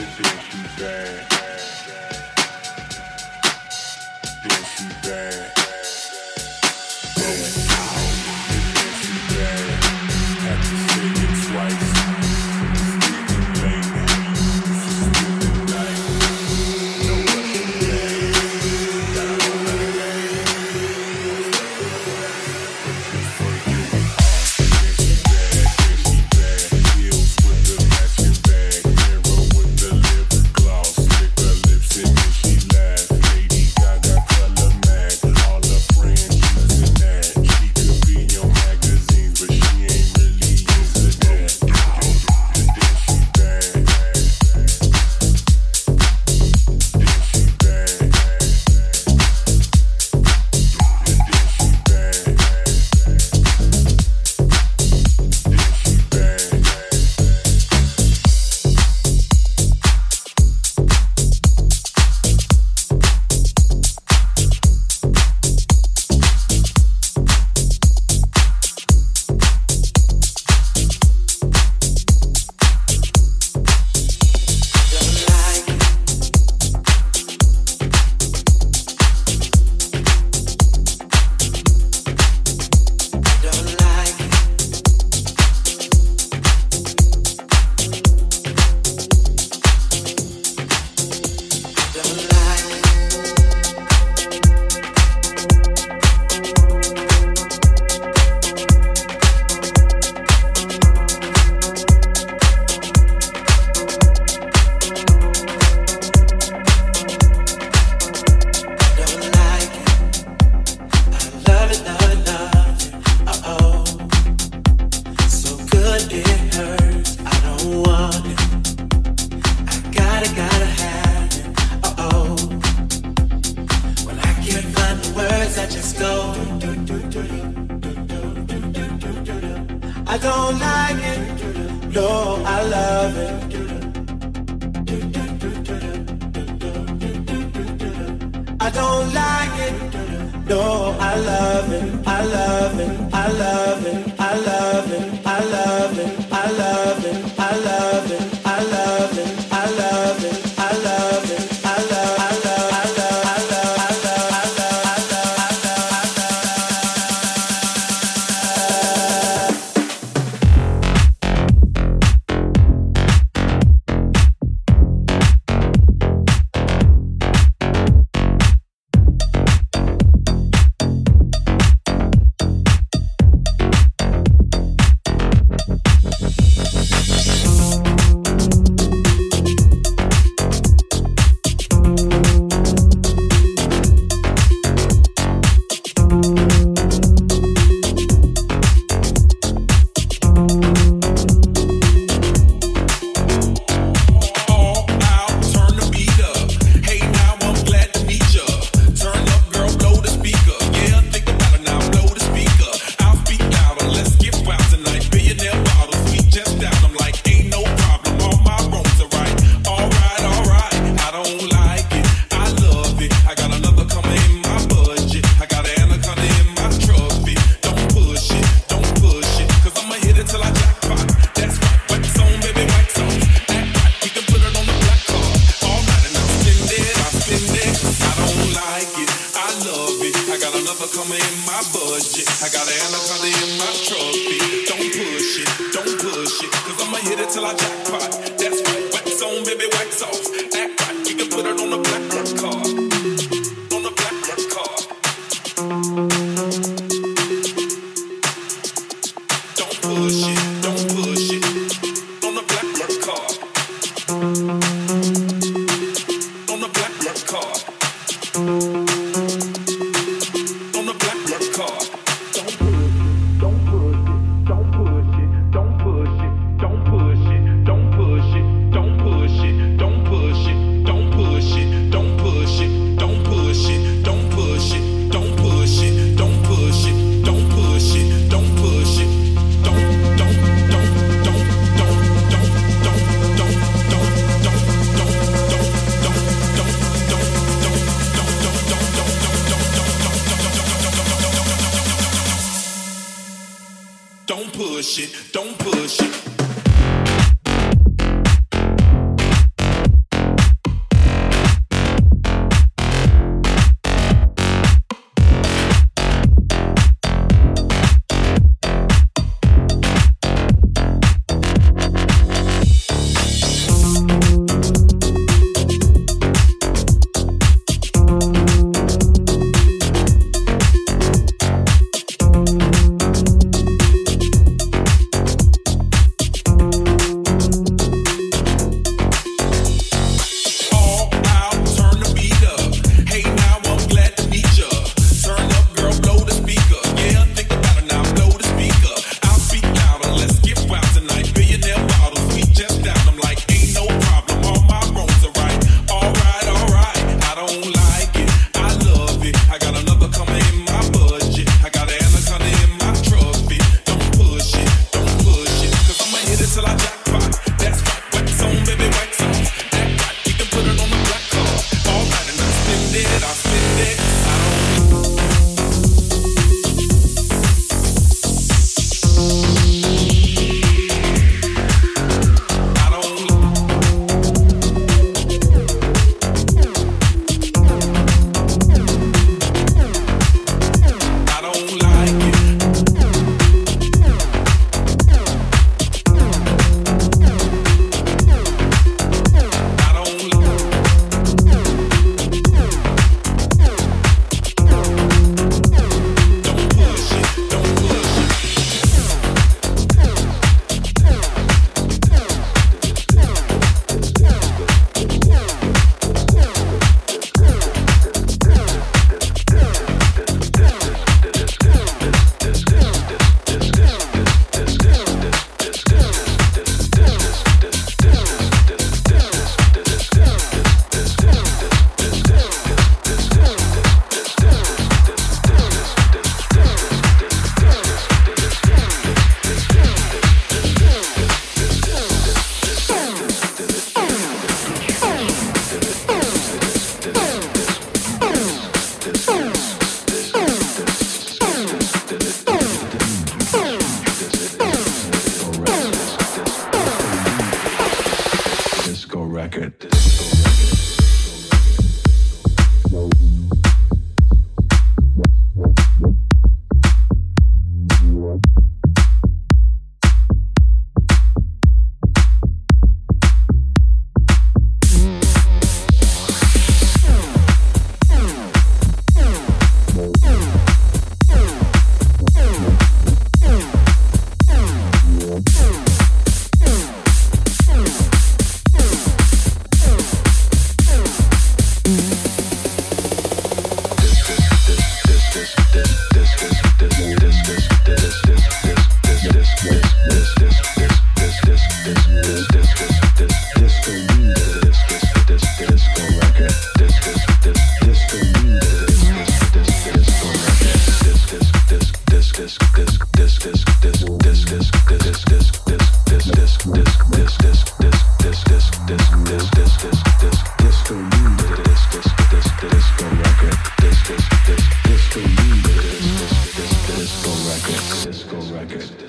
civilization bad.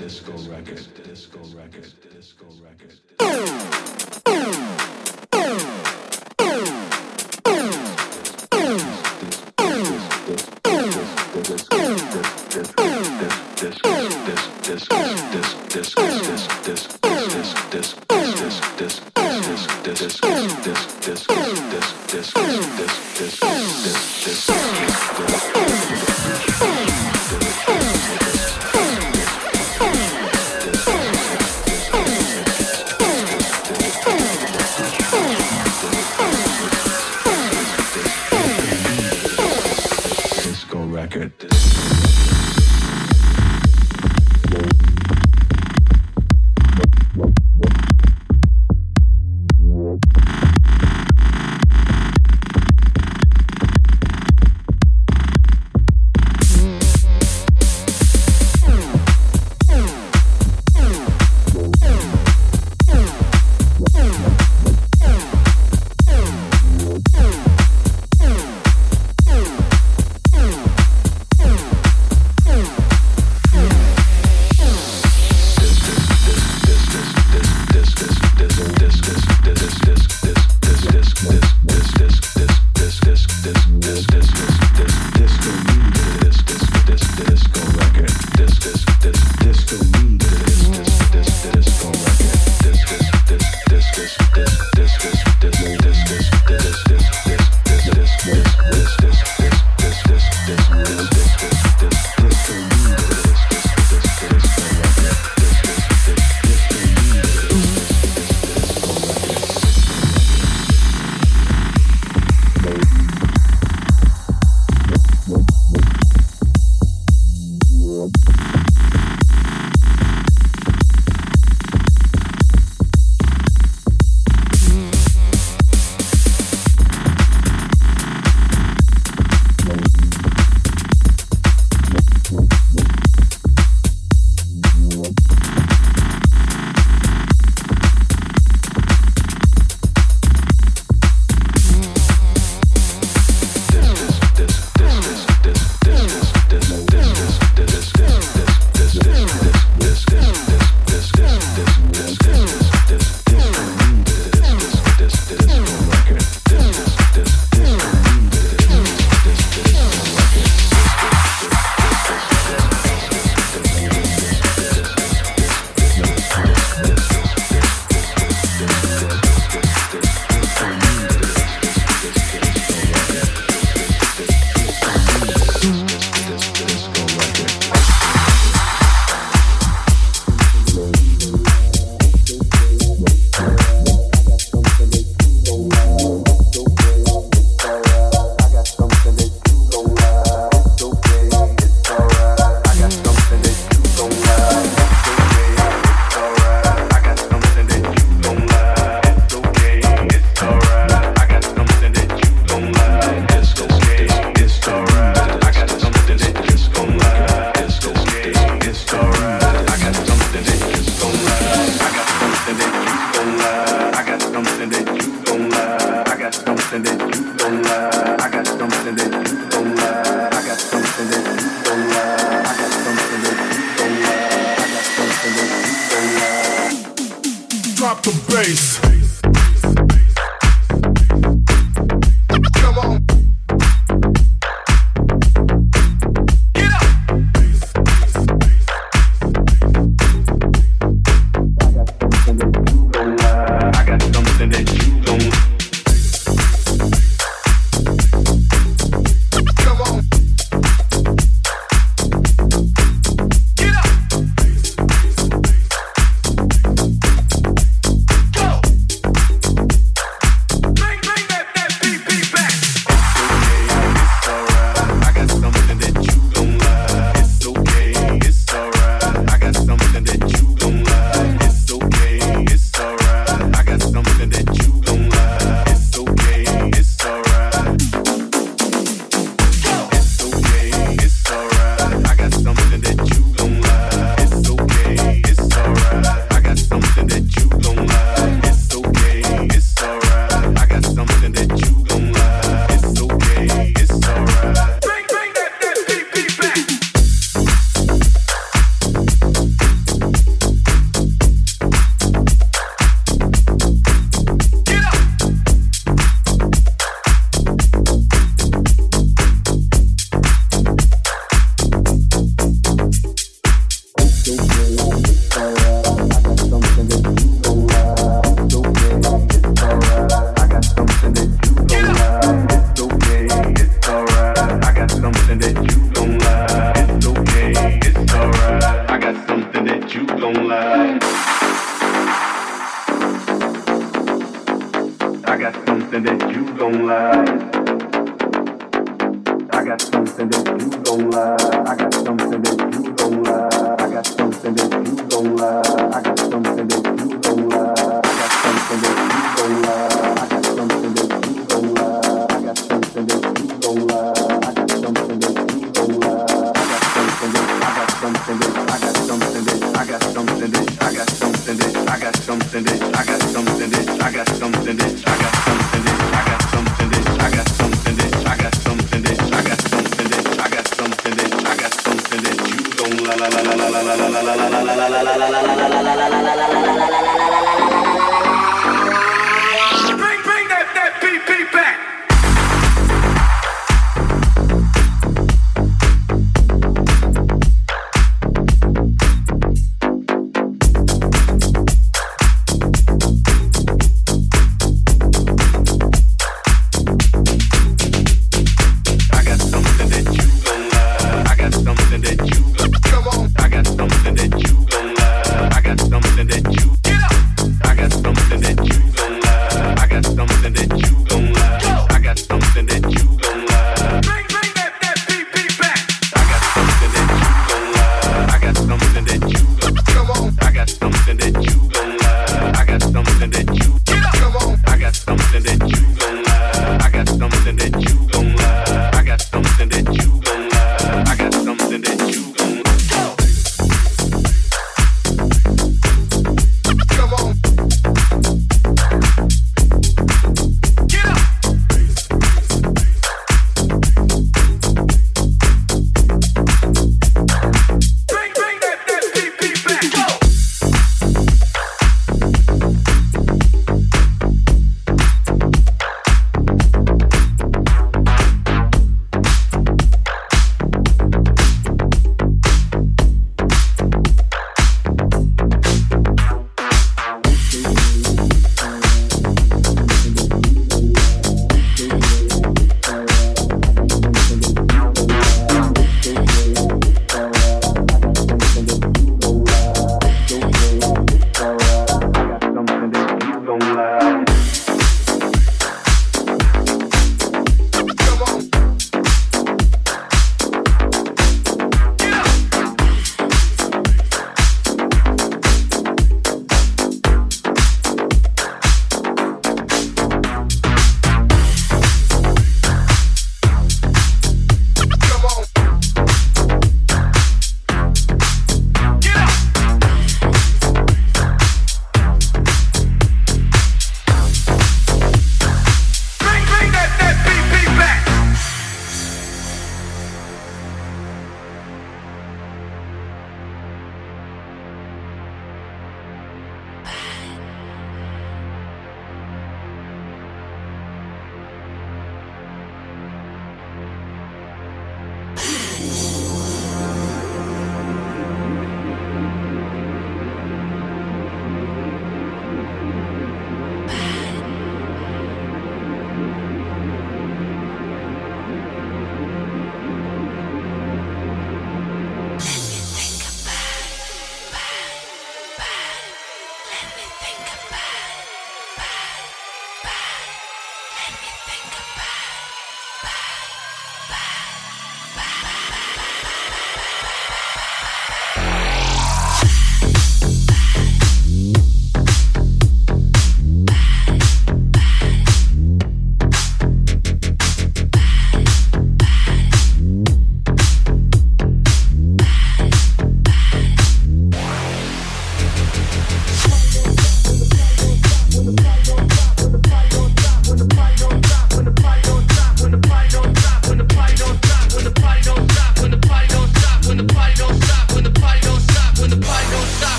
disco record, disco record, disco record.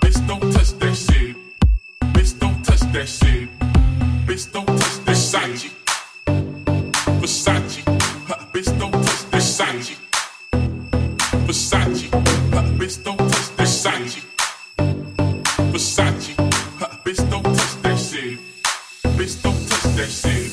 Bitch, don't touch that shit. Bitch, don't touch that shit. Bitch, don't touch that Versace. Versace. Bitch, don't touch that Versace. Versace. Bitch, don't touch that shit. Bitch, don't touch that shit.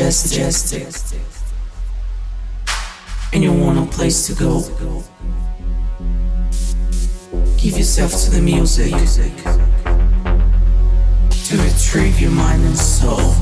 Synergistic and you want a place to go. Give yourself to the music. To retrieve your mind and soul,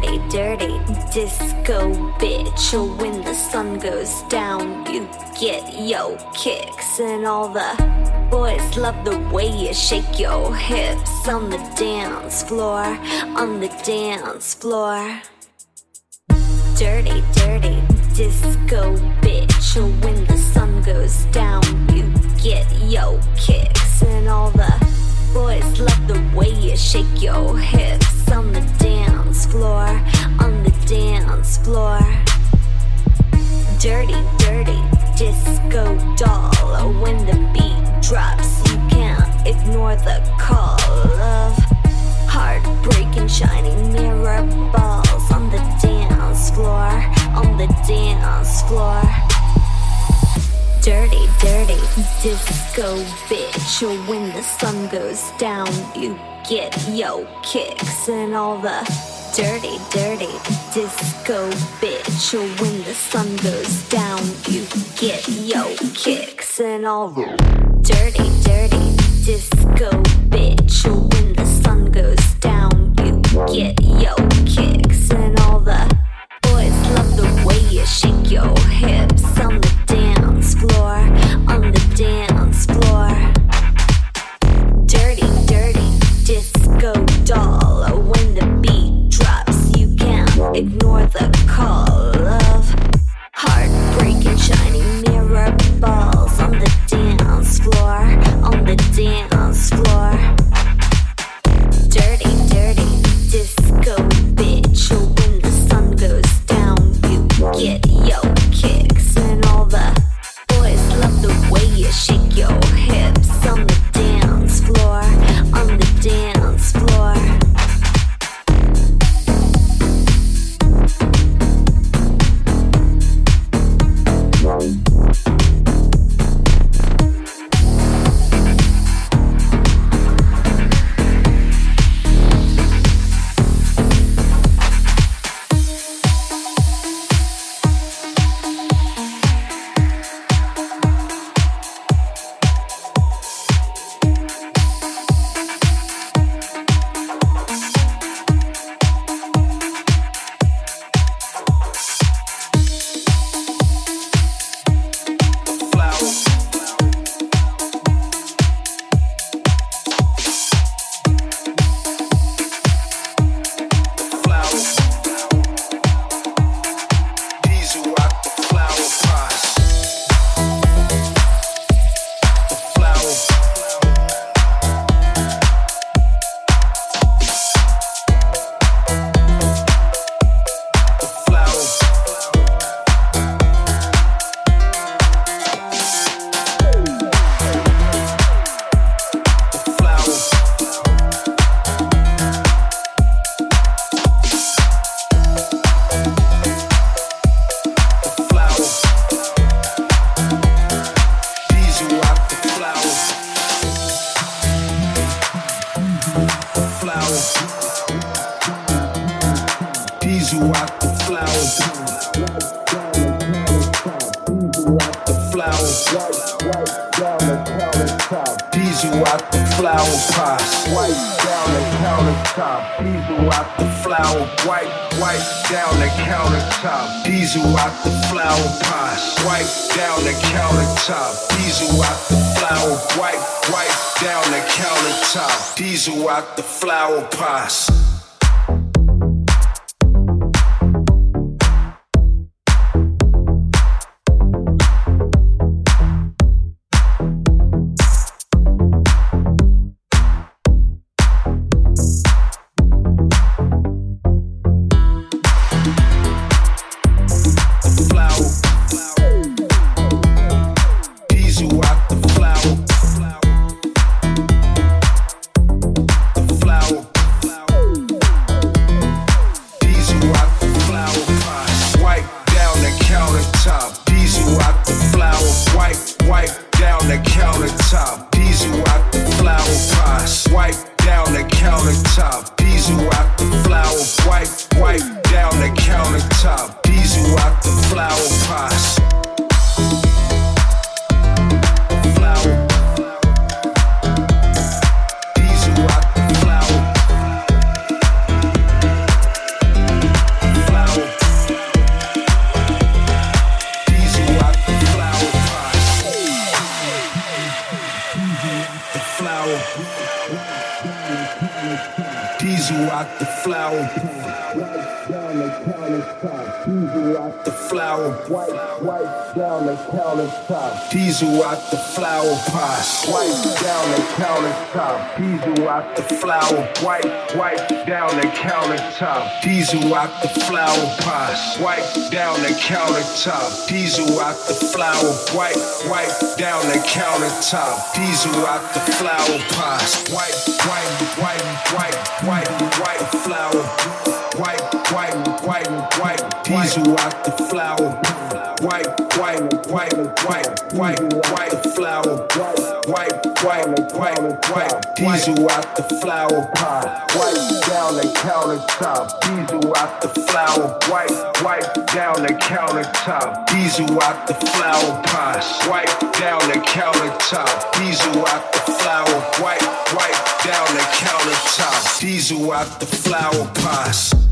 Dirty, dirty disco bitch. When the sun goes down, you get yo kicks and all the boys love the way you shake your hips on the dance floor, on the dance floor. Dirty, dirty disco bitch. When the sun goes down, you get yo kicks and all the boys love the way you shake your hips on the dance floor, on the dance floor. Dirty, dirty disco doll. When the beat drops, you can't ignore the call of heartbreaking shining mirror balls on the dance floor, on the dance floor. Dirty, dirty disco bitch. When the sun goes down, you get yo kicks and all the dirty, dirty disco bitch. When the sun goes down, you get yo kicks and all the dirty, dirty disco bitch. When the sun goes down, you get yo kicks and all the boys love the way you shake your hips Wipe countertop. Diesel out the flower. Wipe, wipe down the countertop. Diesel out the flower pot. Wipe down the countertop. Diesel out the flower. Wipe, wipe down the countertop. Diesel out the flower pot. Wipe, wipe, wipe, wipe, wipe, wipe flower. Wipe, wipe, wipe, wipe. White, white, white flower. White, white, white, diesel out the flower pot. White down the countertop, diesel out the flower. White, white down the countertop, diesel out the flower pot. White down the countertop, diesel out the flower. White, white down the countertop, diesel out the flower pot.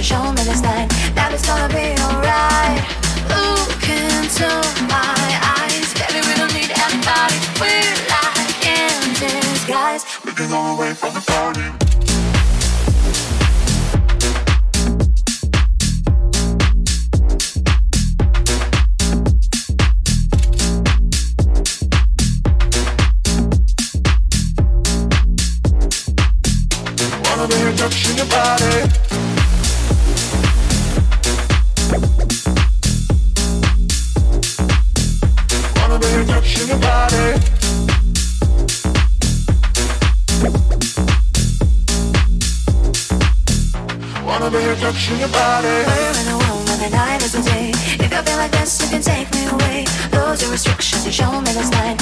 to show me this night that it's gonna be alright. Look into my eyes, baby, we don't need anybody. We're like in disguise, making our way from the party. touching your body. We're in a world where the night is the day. If you feel like this, you can take me away. Lose your restrictions and show me the sign.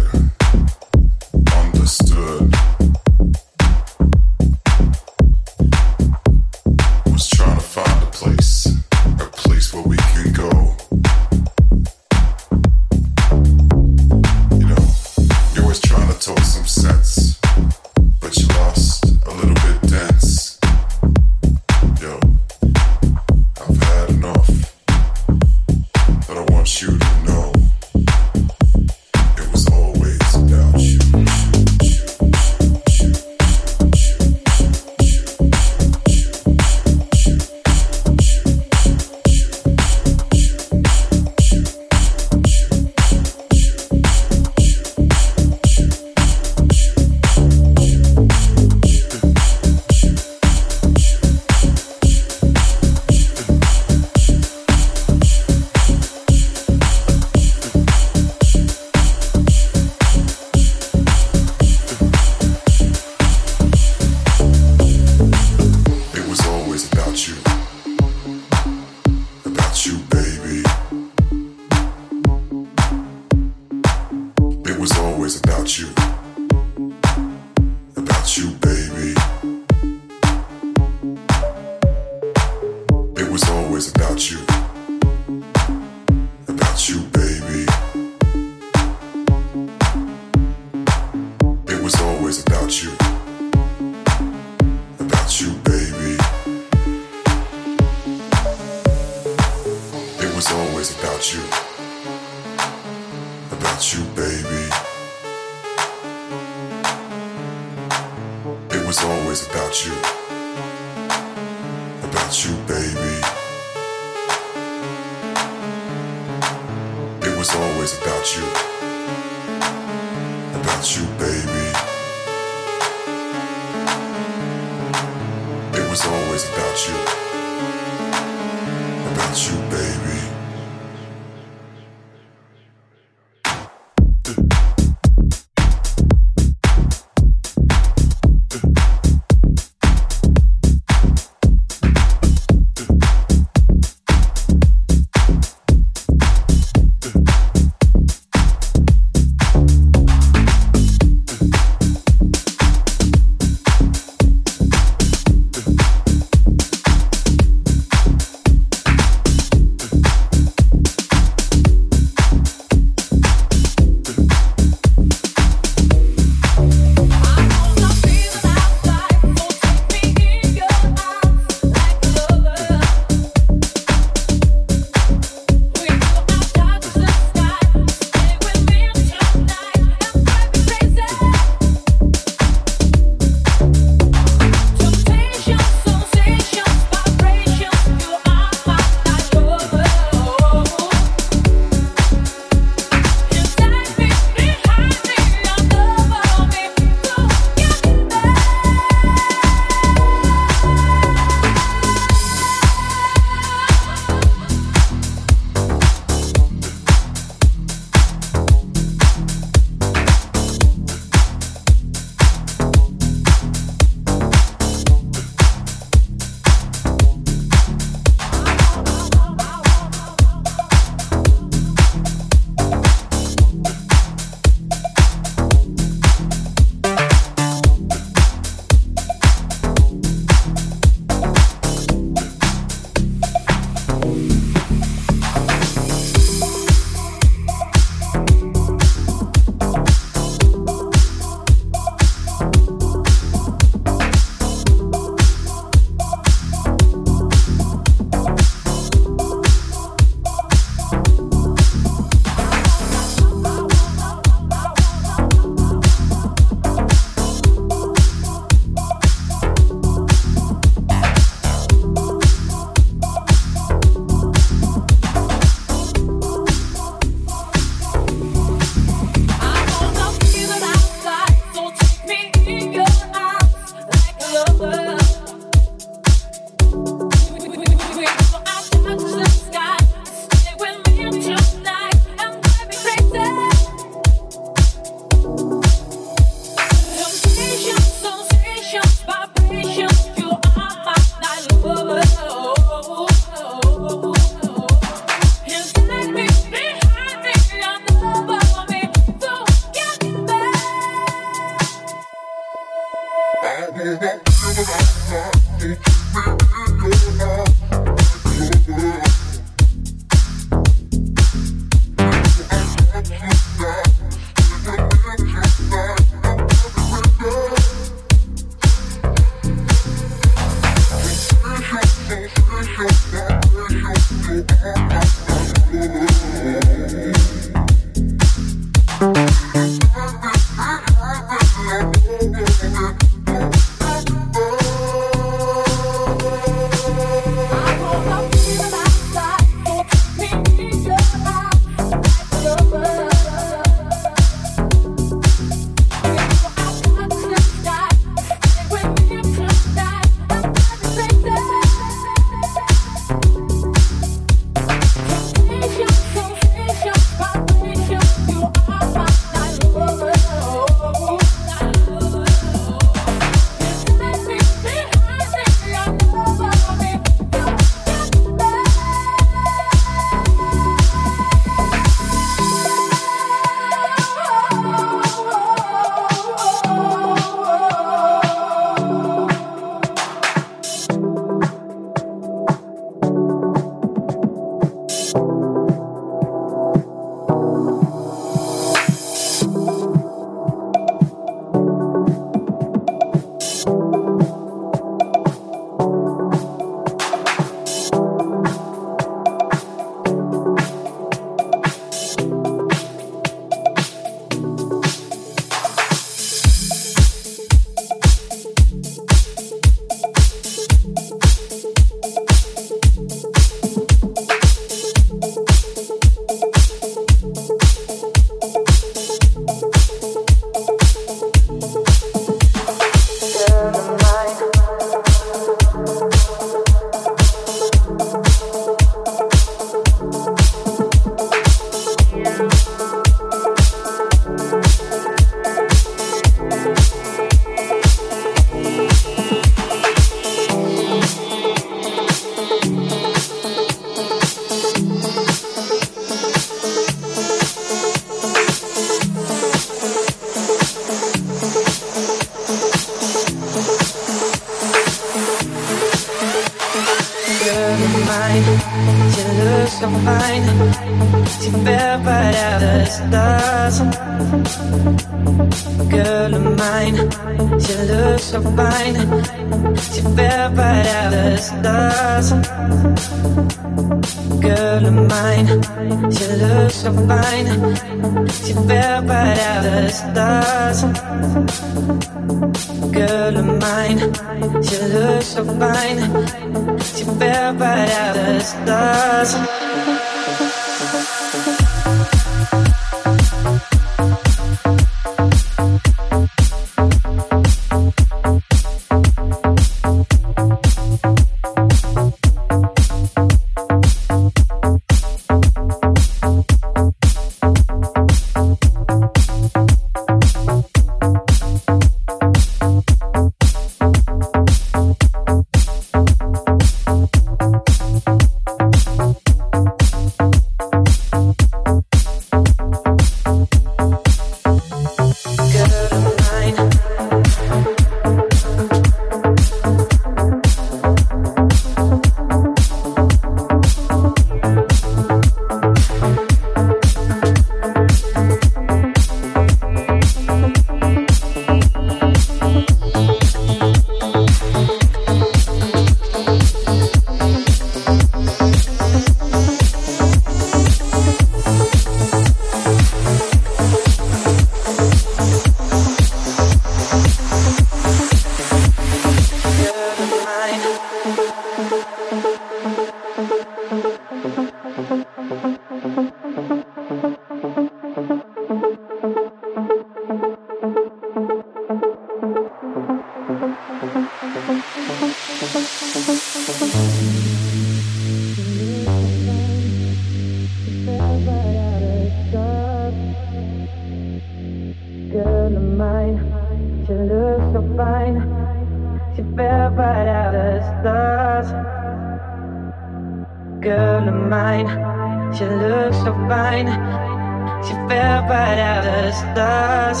You fell right out of the stars.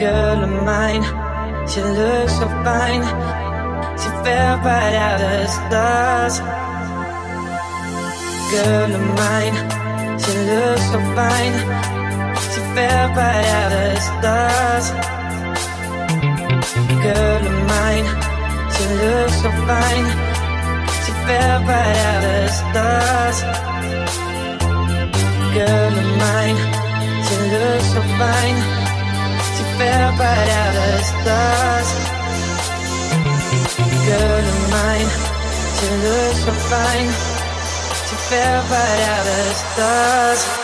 Girl of mine, she looks so fine. She fell right out of the stars. Girl of mine, she looks so fine. She fell right out of the stars. Girl of mine, she looks so fine. She fell right out of the stars. girl of mine. She looks so fine. She fell right out of stars. Girl of mine. She looks so fine. She fell right out of stars.